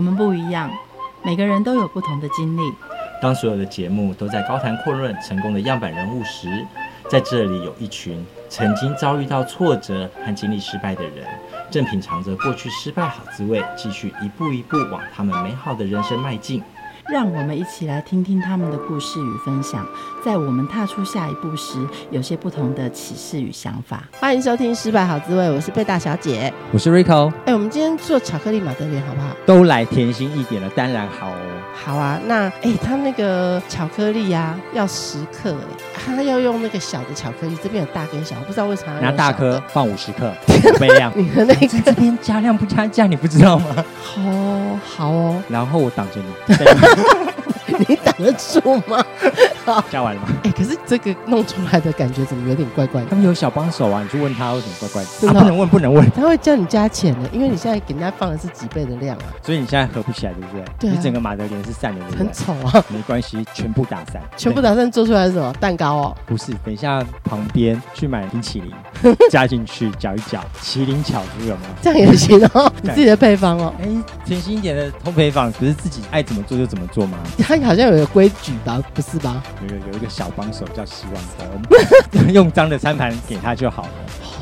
我们不一样，每个人都有不同的经历。当所有的节目都在高谈阔论成功的样板人物时，在这里有一群曾经遭遇到挫折和经历失败的人，正品尝着过去失败好滋味，继续一步一步往他们美好的人生迈进。让我们一起来听听他们的故事与分享，在我们踏出下一步时，有些不同的启示与想法。欢迎收听《失败好滋味》，我是贝大小姐，我是 Rico。哎，我们今天做巧克力玛德莲好不好？都来甜心一点了，当然好哦。好啊，那哎，他那个巧克力呀、啊，要十克哎，他要用那个小的巧克力，这边有大跟小，我不知道为啥要拿大颗放五十克，不一样。你的那个这边加量不加价，你不知道吗？好 哦，好哦。然后我挡着你。你挡得住吗？好，加完了吗？哎、欸，可是这个弄出来的感觉怎么有点怪怪的？他们有小帮手啊，你去问他为什么怪怪的。真的、啊、不能问，不能问。他会叫你加钱的，因为你现在给人家放的是几倍的量啊。所以你现在合不起来，对不对？对、啊。你整个马德莲是散的，很丑啊。没关系，全部打散。全部打散做出来是什么？蛋糕哦？不是，等一下旁边去买冰淇淋，加进去搅一搅，麒麟巧珠有没有？这样也行哦，你自己的配方哦。哎、欸，甜心一点的烘焙坊，不是自己爱怎么做就怎么做吗？他好像有个规矩吧？不是吧？有有有一个小帮手叫希望工，用脏的餐盘给他就好了。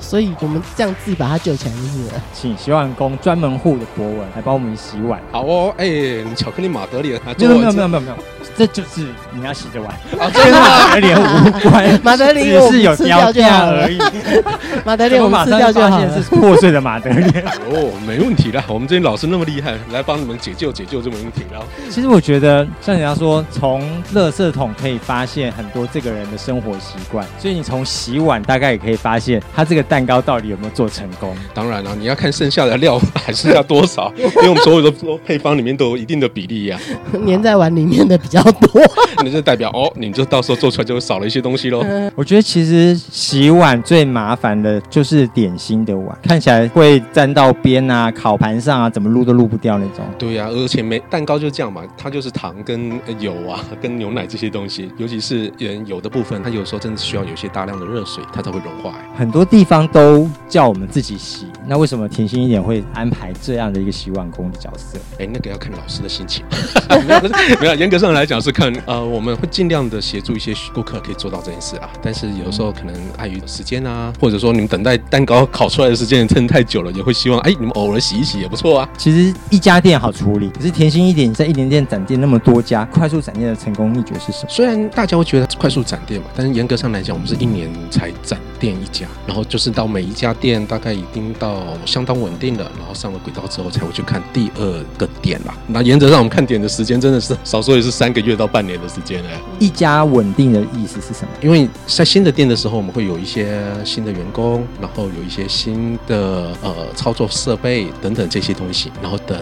所以我们这样自己把他救起来就是了。请洗碗工专门户的博文来帮我们洗碗。好哦，哎、欸，巧克力马德莲，没有没有没有没有没有，这就是你要洗的碗，跟马德莲无关。马德里只是有雕价而已。马德莲我们吃掉就好了。是破碎的马德莲。哦，没问题的，我们这些老师那么厉害，来帮你们解救解救这个问题。然后，其实我觉得像人家说，从垃圾桶可以发现很多这个人的生活习惯，所以你从洗碗大概也可以发现他这个蛋糕到底有没有做成功。当然了，你要看剩下的料还剩下多少，因为我们所有的配方里面都有一定的比例呀、啊。粘在碗里面的比较多，那就代表哦，你就到时候做出来就会少了一些东西喽。我觉得其实洗碗最麻烦的就是点心的碗，看起来会沾到边啊，烤盘上啊，怎么撸都撸不掉那种。对呀、啊，而且没蛋糕就这样嘛，它就是糖跟油啊，跟牛奶这些东西，尤其是油的部分，它有时候真的需要有些大量的热水，它才会融化。很多地方都叫我们自己洗，那为什么甜心一点会安排这样的一个洗碗工的角色？哎，那个要看老师的心情。没有，没有，严格上来讲是看呃，我们会尽量的协助一些顾客可以做到这件事啊。但是有时候可能碍于时间啊，或者说你们等待蛋糕烤出来的时间真的太久了，也会希望哎，你们偶尔洗一洗也不错啊。其实一家店好处理，可是甜心一点在一点店展店那么多家，快速展店的成功秘诀是什么？虽然大家会觉得快速展店嘛，但是严格上来讲，我们是一年才展店一家，然后就是到每一家店大概已经到相当稳定了，然后上了轨道之后才会去看第二个点啦。那原则上我们看点的时间真的是少说也是三个月到半年的时间呢。一家稳定的意思是什么？因为在新的店的时候，我们会有一些新的员工，然后有一些新的呃操作设备等等这些东西，然后等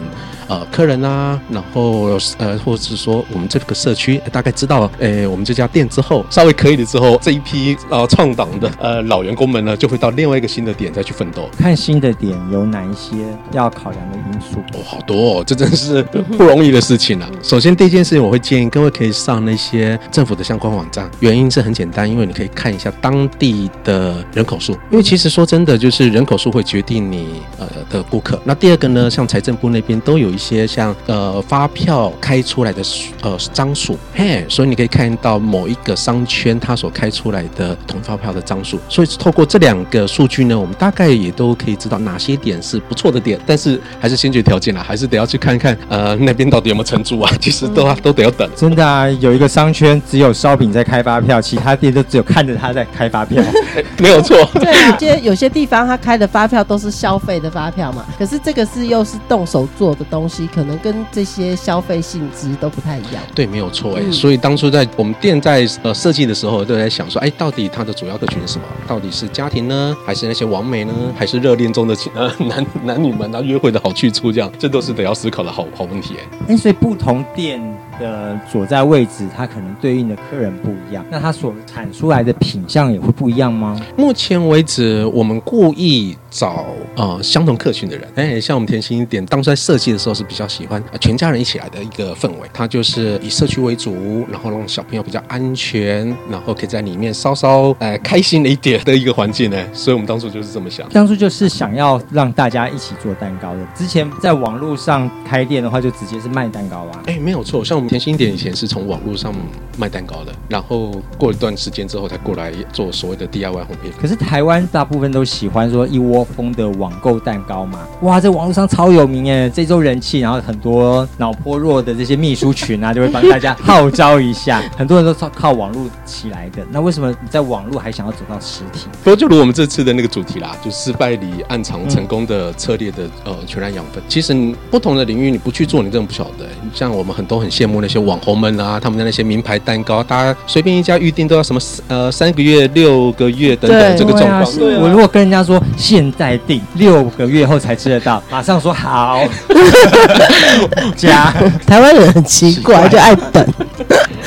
呃客人啊，然后呃或者是说我们这个社区大概知道，诶我们这家店之后稍微可以了之后，这一批呃创党的呃老员工们呢，就会到另外一个新的点再去奋斗。看新的点有哪一些要考量的因素？哦，好多哦，这真是不容易的事情啊。首先第一件事情，我会建议各位可以上那些政府的相关网站，原因是很简单，因为你可以看一下当地的人口数，因为其实说真的，就是人口数会决定你呃的顾客。那第二个呢，像财政部那边都有一些像呃发票开出来的呃张数，嘿，所以你可以看到某一个商圈它所开出来的统一发票的张数。所以透过这两个数据呢，我们大概也都可以知道哪些点是不错的点，但是还是先决条件啦，还是得要去看看呃那边到底有没有承租啊。其实都都得要等。真的啊，有一个商圈只有烧饼在开发票，其他店都只有看着他在开发票，没有错。对啊，有些有些地方他开的发票都是消费的发票嘛，可是这个是又是动手做的东西，可能跟这些消费性质都不太一样。对，没有错哎、欸。所以当初在我们店在呃设计的时候，都在想说，哎，到底它的主要客群是什么？到底是家庭呢，还是那些网美呢，还是热恋中的呃 男男女们啊约会的好去处？这样，这都是得要思考的好好问题哎、欸。哎，所以不同店的所在位置，它可能对应的客人不一样，那它所产出来的品相也会不一样吗？目前为止，我们故意找呃相同客群的人。哎，像我们甜心一点当初在设计的时候，是比较喜欢全家人一起来的一个氛围。它就是以社区为主，然后让小朋友比较安全，然后可以在里面稍稍呃开心了一点的一个环境呢。所以我们当初就是这么想，当初就是想要让大家一起做蛋糕的。之前在网络上开店的话，就直接是卖蛋糕啊。哎，没有错，像我们甜心点以前是从网络上卖蛋糕的，然后过一段时间之后才过来做所谓的 DIY 烘焙。可是台湾大部分都喜欢说一窝蜂的网购蛋糕嘛，哇，在网络上超有名哎，这周人气，然后很多脑波弱的这些秘书群啊，就会帮大家号召一下，很多人都靠靠网络起来的。那为什么你在网络还想要走到实体？不过就如我们这次的那个主题啦，就失败里暗藏成功的策略的呃全然养分。其实不同的领域你不去做，你真的不晓得。像我们很多很羡慕那些网红们啊，他们的那些名牌蛋糕，大家随便一家预定都要什么呃三个月、六个月等等这个状况。啊、我如果跟人家说现在订六个月后才吃得到，马上说好。加台湾人很奇怪，就爱等。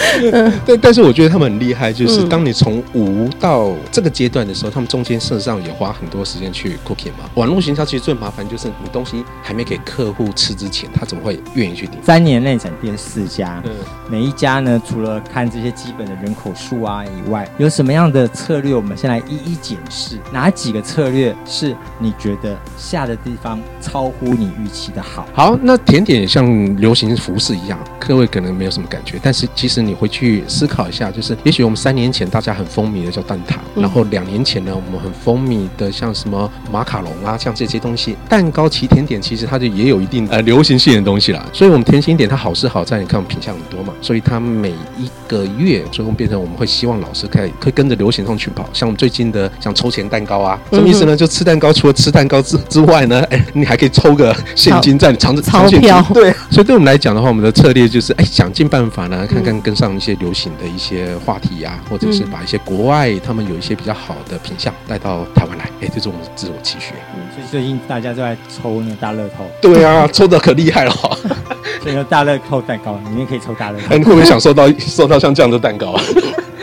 但但是我觉得他们很厉害，就是当你从无到这个阶段的时候，他们中间事实上也花很多时间去 cooking 嘛。网络行销其实最麻烦就是你东西还没给客户吃之前，他怎么会愿意去点？三年内展店四家，每一家呢，除了看这些基本的人口数啊以外，有什么样的策略？我们先来一一检视，哪几个策略是你觉得下的地方超乎你预期的好？好，那甜点像流行服饰一样，各位可能没有什么感觉，但是其实你回去思考一下，就是也许我们三年前大家很风靡的叫蛋挞，嗯、然后两年前呢，我们很风靡的像什么马卡龙啊，像这些东西，蛋糕、其甜点，其实它就也有一定呃流行性的东西啦。所以，我们甜心点它好是好在，你看我们品相很多嘛，所以它每一个月，所以我们变成我们会希望老师可以可以跟着流行上去跑。像我们最近的像抽钱蛋糕啊，什么意思呢？就吃蛋糕，除了吃蛋糕之之外呢，哎，你还可以抽个现金在你藏着钞票。对，所以对我们来讲的话，我们的策略就是哎，想尽办法呢，看看跟上一些流行的一些话题呀、啊，或者是把一些国外他们有一些比较好的品相带到台湾来，哎，这是我们的自我期许。嗯，所以最近大家都在抽那个大乐透。对啊，抽的可厉害了。所以说大乐透蛋糕里面可以抽大乐透。哎，你会不会想收到 收到像这样的蛋糕啊？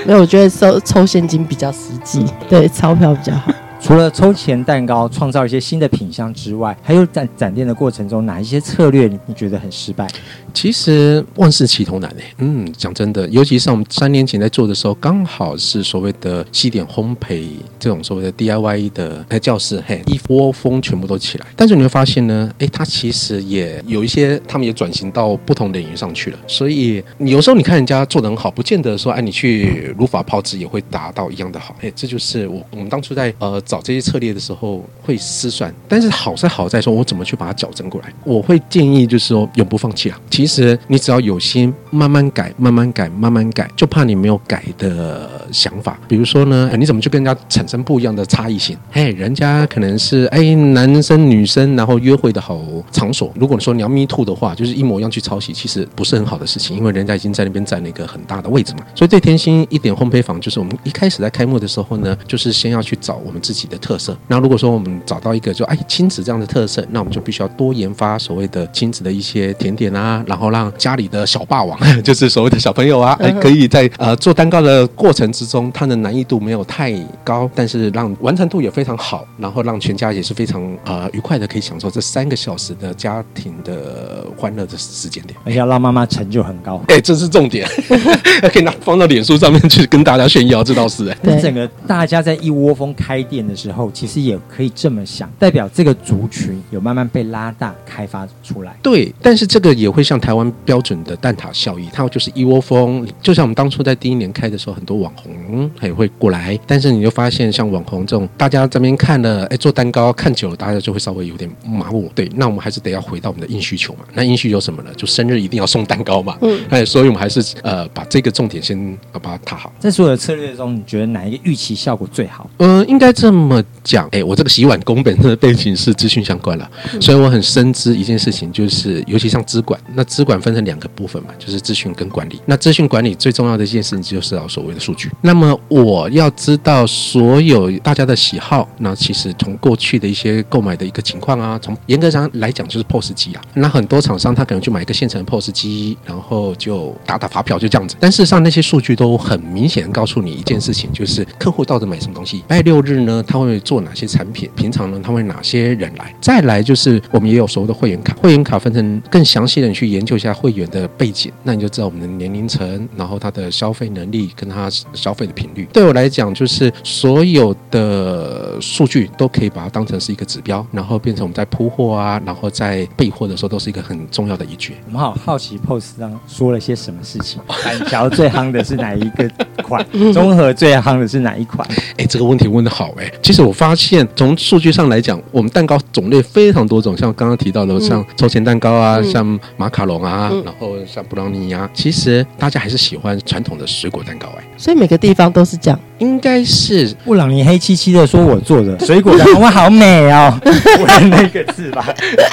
没有，我觉得收抽现金比较实际，对，钞票比较好。除了抽钱蛋糕创造一些新的品相之外，还有在展店的过程中哪一些策略你觉得很失败？其实万事起头难诶，嗯，讲真的，尤其是我们三年前在做的时候，刚好是所谓的西点烘焙这种所谓的 DIY 的教室，嘿，一窝蜂全部都起来。但是你会发现呢，诶，它其实也有一些，他们也转型到不同领域上去了。所以有时候你看人家做得很好，不见得说，哎，你去如法炮制也会达到一样的好。哎，这就是我我们当初在呃。找这些策略的时候会失算，但是好在好在说，我怎么去把它矫正过来？我会建议就是说，永不放弃啊。其实你只要有心，慢慢改，慢慢改，慢慢改，就怕你没有改的想法。比如说呢，你怎么去跟人家产生不一样的差异性？嘿，人家可能是哎男生女生然后约会的好场所。如果你说你要 me too 的话，就是一模一样去抄袭，其实不是很好的事情，因为人家已经在那边占了一个很大的位置嘛。所以对天心一点烘焙坊，就是我们一开始在开幕的时候呢，就是先要去找我们自己。的特色。那如果说我们找到一个就哎亲子这样的特色，那我们就必须要多研发所谓的亲子的一些甜点啊，然后让家里的小霸王，就是所谓的小朋友啊，哎可以在呃做蛋糕的过程之中，它的难易度没有太高，但是让完成度也非常好，然后让全家也是非常呃愉快的可以享受这三个小时的家庭的欢乐的时间点。而且要让妈妈成就很高，哎，这是重点，可以拿放到脸书上面去跟大家炫耀，这倒是整个大家在一窝蜂开店的时候，其实也可以这么想，代表这个族群有慢慢被拉大、开发出来。对，但是这个也会像台湾标准的蛋挞效益，它就是一窝蜂。就像我们当初在第一年开的时候，很多网红也会过来，但是你就发现，像网红这种，大家这边看了，哎，做蛋糕看久了，大家就会稍微有点麻木。对，那我们还是得要回到我们的硬需求嘛。那硬需求什么呢？就生日一定要送蛋糕嘛。嗯，哎，所以我们还是呃把这个重点先把它踏好。在所有的策略中，你觉得哪一个预期效果最好？嗯、呃，应该这么。讲，哎，我这个洗碗工本身的背景是资讯相关了，所以我很深知一件事情，就是尤其像资管，那资管分成两个部分嘛，就是资讯跟管理。那资讯管理最重要的一件事情就是要所谓的数据。那么我要知道所有大家的喜好，那其实从过去的一些购买的一个情况啊，从严格上来讲就是 POS 机啊。那很多厂商他可能去买一个现成的 POS 机，然后就打打发票就这样子。但事实上那些数据都很明显告诉你一件事情，就是客户到底买什么东西。拜六日呢，他会做哪些产品？平常呢，他会哪些人来？再来就是我们也有所谓的会员卡，会员卡分成更详细的你去研究一下会员的背景，那你就知道我们的年龄层，然后他的消费能力跟他消费的频率。对我来讲，就是所有的数据都可以把它当成是一个指标，然后变成我们在铺货啊，然后在备货的时候都是一个很重要的依据。我们好好奇，POS 上说了些什么事情？板桥最夯的是哪一个款？综合最夯的是哪一款？哎，这个问题问的好哎！其实我发现，从数据上来讲，我们蛋糕种类非常多种，像刚刚提到的，像抽签蛋糕啊，嗯、像马卡龙啊，嗯、然后像布朗尼啊，其实大家还是喜欢传统的水果蛋糕哎。所以每个地方都是这样，应该是布朗尼黑漆漆的，说我做的 水果蛋糕，哇，好美哦！问那个字吧。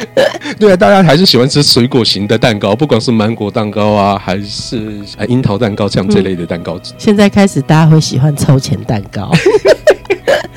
对啊，大家还是喜欢吃水果型的蛋糕，不管是芒果蛋糕啊，还是呃樱桃蛋糕这样这类的蛋糕。嗯、现在开始，大家会喜欢抽钱蛋糕。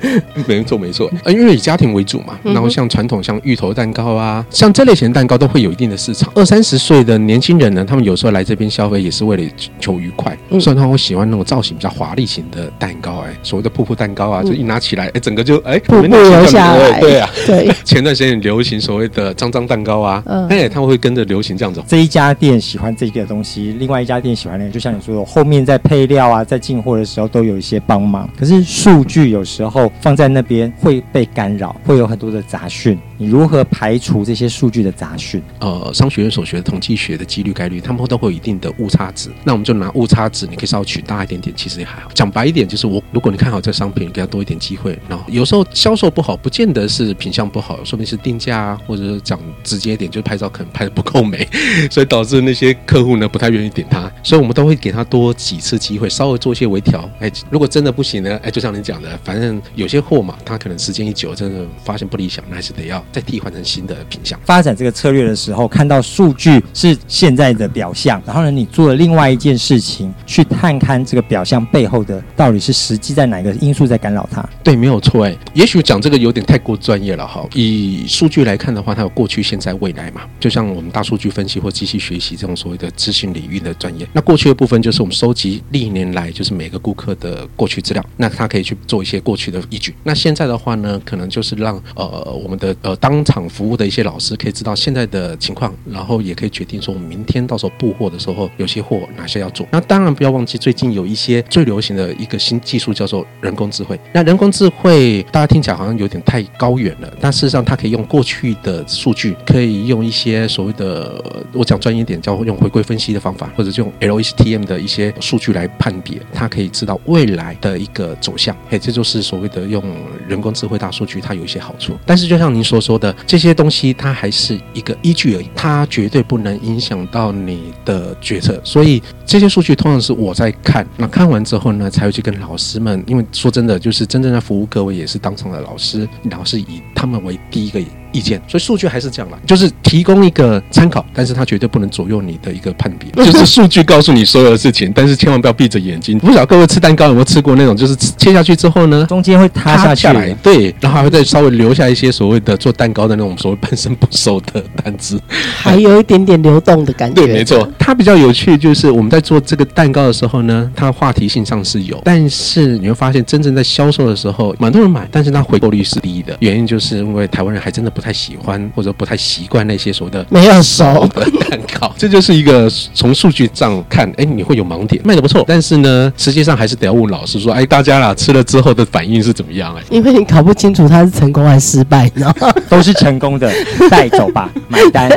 没错，没错，因为以家庭为主嘛，然后像传统像芋头蛋糕啊，像这类型的蛋糕都会有一定的市场。二三十岁的年轻人呢，他们有时候来这边消费也是为了求愉快，所以他会喜欢那种造型比较华丽型的蛋糕，哎，所谓的瀑布蛋糕啊，就一拿起来，哎，整个就哎，瀑布流下来，对啊，对。前段时间很流行所谓的脏脏蛋糕啊，哎，他们会跟着流行这样子。这一家店喜欢这个东西，另外一家店喜欢那个，就像你说的，后面在配料啊，在进货的时候都有一些帮忙。可是数据有时候放在那边。会被干扰，会有很多的杂讯。你如何排除这些数据的杂讯？呃，商学院所学的统计学的几率概率，他们都会有一定的误差值。那我们就拿误差值，你可以稍微取大一点点，其实也还好。讲白一点，就是我如果你看好这商品，你给他多一点机会。然后有时候销售不好，不见得是品相不好，说明是定价啊，或者是讲直接一点，就是拍照可能拍得不够美，所以导致那些客户呢不太愿意点它。所以我们都会给他多几次机会，稍微做一些微调。哎，如果真的不行呢？哎，就像你讲的，反正有些货嘛，它可能时间一久，真的发现不理想，那还是得要再替换成新的品项。发展这个策略的时候，看到数据是现在的表象，然后呢，你做了另外一件事情，去探看这个表象背后的到底是实际在哪个因素在干扰它。对，没有错。哎，也许讲这个有点太过专业了哈。以数据来看的话，它有过去、现在、未来嘛。就像我们大数据分析或机器学习这种所谓的资讯领域的专业。那过去的部分就是我们收集历年来就是每个顾客的过去资料，那它可以去做一些过去的依据。那现在的话呢，可能就是让呃我们的呃当场服务的一些老师可以知道现在的情况，然后也可以决定说我们明天到时候布货的时候有些货哪些要做。那当然不要忘记最近有一些最流行的一个新技术叫做人工智慧。那人工智慧大家听起来好像有点太高远了，但事实上它可以用过去的数据，可以用一些所谓的我讲专业点叫用回归分析的方法，或者用 LSTM 的一些数据来判别，它可以知道未来的一个走向。嘿，这就是所谓的用人工智慧大数据。它有一些好处，但是就像您说说的，这些东西它还是一个依据而已，它绝对不能影响到你的决策。所以这些数据通常是我在看，那看完之后呢，才会去跟老师们，因为说真的，就是真正的服务各位也是当场的老师，老师以他们为第一个。意见，所以数据还是这样啦，就是提供一个参考，但是它绝对不能左右你的一个判别。就是数据告诉你所有的事情，但是千万不要闭着眼睛。不晓得各位吃蛋糕有没有吃过那种，就是切下去之后呢，中间会塌下去，塌下来，对，然后还会再稍微留下一些所谓的做蛋糕的那种所谓半生不熟的单子，还有一点点流动的感觉。对，没错，它比较有趣，就是我们在做这个蛋糕的时候呢，它话题性上是有，但是你会发现真正在销售的时候，蛮多人买，但是它回购率是低的，原因就是因为台湾人还真的不太喜欢。或者不太习惯那些所谓的没有熟的蛋糕，这就是一个从数据上看，哎，你会有盲点，卖的不错，但是呢，实际上还是得要问老师说，哎，大家啦吃了之后的反应是怎么样？哎，因为你搞不清楚它是成功还是失败，你知道吗？都是成功的，带走吧，买单。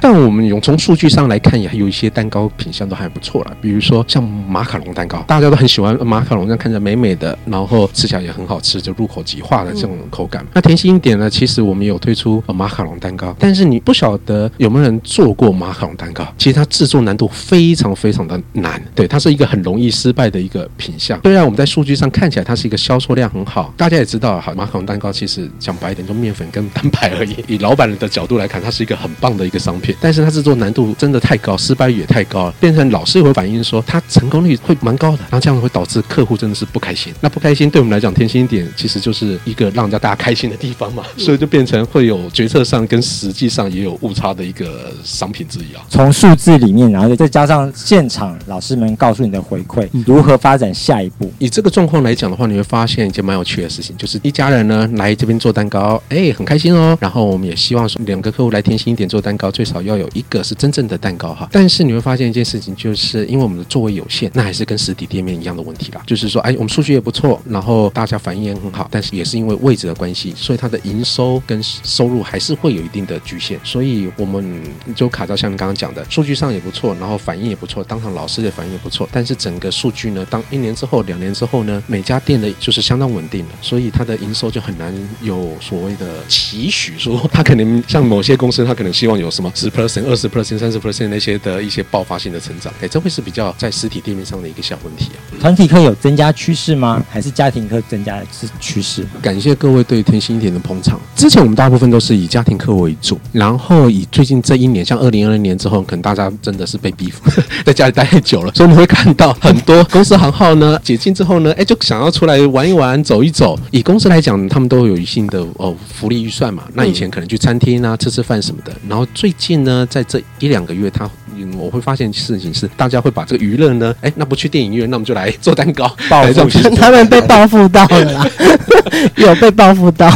但我们用从数据上来看，也还有一些蛋糕品相都还不错啦，比如说像马卡龙蛋糕，大家都很喜欢马卡龙，这样看着美美的，然后吃起来也很好吃，就入口即化的这种口感。嗯、那甜心一点呢，其实我们有推出马卡。龙蛋糕，但是你不晓得有没有人做过马卡龙蛋糕？其实它制作难度非常非常的难，对，它是一个很容易失败的一个品相。虽然我们在数据上看起来它是一个销售量很好，大家也知道，哈，马卡龙蛋糕其实讲白一点，就面粉跟蛋白而已。以老板的角度来看，它是一个很棒的一个商品，但是它制作难度真的太高，失败率也太高了，变成老师会反映说它成功率会蛮高的，然后这样会导致客户真的是不开心。那不开心对我们来讲，天心一点其实就是一个让人家大家开心的地方嘛，所以就变成会有决策上跟实际上也有误差的一个商品之一啊。从数字里面，然后再加上现场老师们告诉你的回馈，如何发展下一步？以这个状况来讲的话，你会发现一件蛮有趣的事情，就是一家人呢来这边做蛋糕，哎，很开心哦。然后我们也希望说两个客户来甜心一点做蛋糕，最少要有一个是真正的蛋糕哈。但是你会发现一件事情，就是因为我们的座位有限，那还是跟实体店面一样的问题啦。就是说，哎，我们数据也不错，然后大家反应也很好，但是也是因为位置的关系，所以它的营收跟收入还是会有一定的局限。所以我们就卡到像你刚刚讲的，数据上也不错，然后反应也不错，当场老师的反应也不错，但是整个数据呢，当一年之后、两年之后呢，每家店的就是相当稳定了，所以它的营收就很难有所谓的期许，说它可能像某些公司，它可能希望有什么 十 percent、二十 percent、三十 percent 那些的一些爆发性的成长，哎，这会是比较在实体店面上的一个小问题啊。团体课有增加趋势吗？还是家庭课增加的是趋势？感谢各位对天心一点的捧场。之前我们大部分都是以家庭课为主，然后以最近这一年，像二零二零年之后，可能大家真的是被逼 在家里待太久了，所以我们会看到很多公司行号呢解禁之后呢，哎，就想要出来玩一玩、走一走。以公司来讲，他们都有一定的哦福利预算嘛。那以前可能去餐厅啊吃吃饭什么的，然后最近呢，在这一两个月，他嗯，我会发现事情是，大家会把这个娱乐呢，哎，那不去电影院，那我们就来做蛋糕，报复他们被报复到了啦，有被报复到，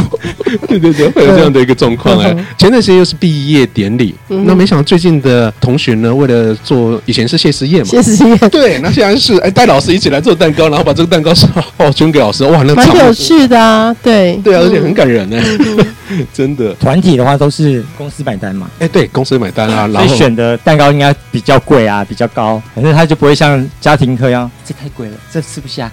对对对，会有这样的一个状况哎。前段时间又是毕业典礼，那没想到最近的同学呢，为了做以前是谢师宴嘛，谢师宴，对，那现在是哎带老师一起来做蛋糕，然后把这个蛋糕哦捐给老师，哇，那 蛮有趣的啊，对对啊，而且很感人呢。真的，团体的话都是公司买单嘛？哎，对，公司买单啊，然后所以选的蛋糕应该比较贵啊，比较高，反正他就不会像家庭课一样，这太贵了，这吃不下。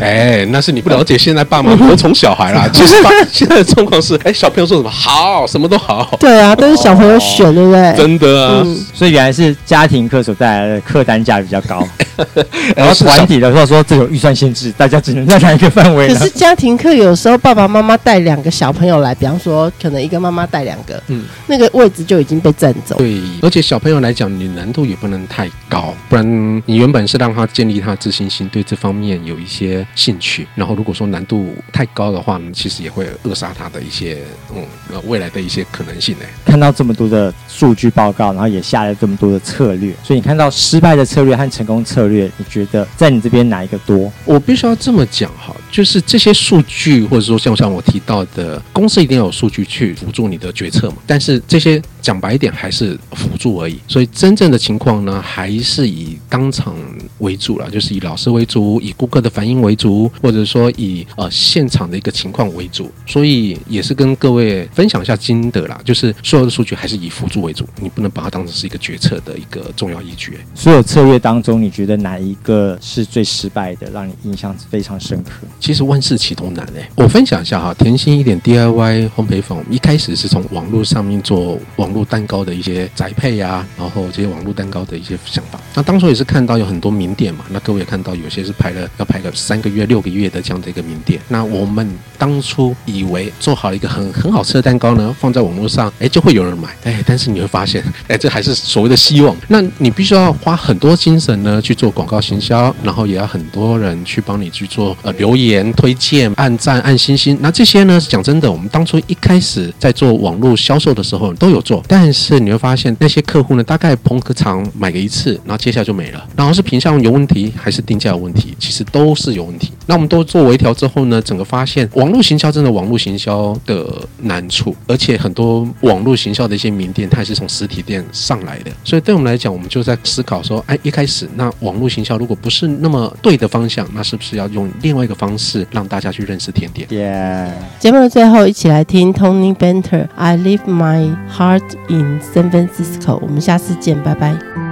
哎，那是你不了解现在爸妈多宠小孩啦。其实现在的状况是，哎，小朋友说什么好，什么都好。对啊，都是小朋友选，对不对？真的啊，所以原来是家庭课所带来的客单价比较高。然后团体的话说，这有预算限制，大家只能在哪一个范围？可是家庭课有时候爸爸妈妈带两个小朋友来，比方说可能一个妈妈带两个，嗯，那个位置就已经被占走。对，而且小朋友来讲，你难度也不能太高，不然你原本是让他建立他自信心，对这方面有一些兴趣。然后如果说难度太高的话，其实也会扼杀他的一些嗯未来的一些可能性呢。看到这么多的数据报告，然后也下了这么多的策略，所以你看到失败的策略和成功策略，你觉得在你这边哪一个多？我必须要这么讲哈，就是这些数据，或者说像像我提到的，公司一定要有数据去辅助你的决策嘛。但是这些讲白一点，还是辅助而已。所以真正的情况呢，还是以当场为主了，就是以老师为主，以顾客的反应为主，或者说以呃现场的一个情况为主。所以也是跟各位分享一下心得啦，就是所有的数据还是以辅助为主，你不能把它当成是一个决策的一个重要依据。所有策略当中，你觉得哪一个是最失败的，让你印象非常深刻？其实万事起头难哎，我分享一下哈，甜心一点 DIY 烘焙坊，一开始是从网络上面做网络蛋糕的一些宅配呀、然后这些网络蛋糕的一些想法。那当初也是看到有很多名店嘛，那各位也看到有些是排了要排个三个月、六个月的这样的一个名店。那我们当初以为做好一个很很好吃的蛋糕呢，放在网络上，哎，就会有人买。哎，但是你会发现，哎，这还是所谓的希望。那你必须要花很多精神呢去做广告行销，然后也要很多人去帮你去做呃留言、推荐、按赞、按星星。那这些呢，讲真的，我们当初一开始在做网络销售的时候都有做，但是你会发现那些客户呢，大概捧个场买个一次，然后接下来就没了。然后是品相有问题，还是定价有问题？其实都是有问题。那我们都做微调之后呢，整个发现网络行销真的网络行销的难处，而且很多网络行销的一些名店，它也是从实体店上来的。所以对我们来讲，我们就在思考说，哎，一开始那网络行销如果不是那么对的方向，那是不是要用另外一个方式让大家去认识甜点？耶！节目的最后，一起来听 Tony Benter《I Leave My Heart in San Francisco。我们下次见，拜拜。